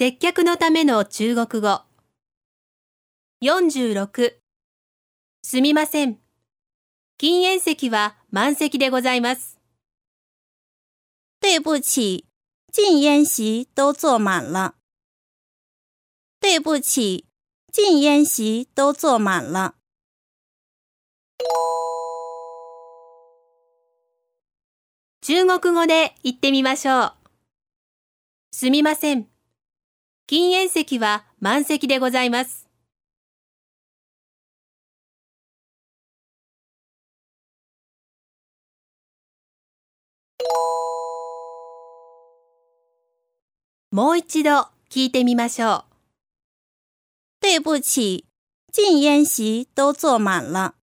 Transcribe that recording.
接客のための中国語。46すみません。禁煙席は満席でございます。对不起，禁烟席都坐满了。对不起，禁烟席都坐满了。中国語で言ってみましょう。すみません。禁煙席は満席でございます。もう一度聞いてみましょう。对不起，禁烟席都坐满了。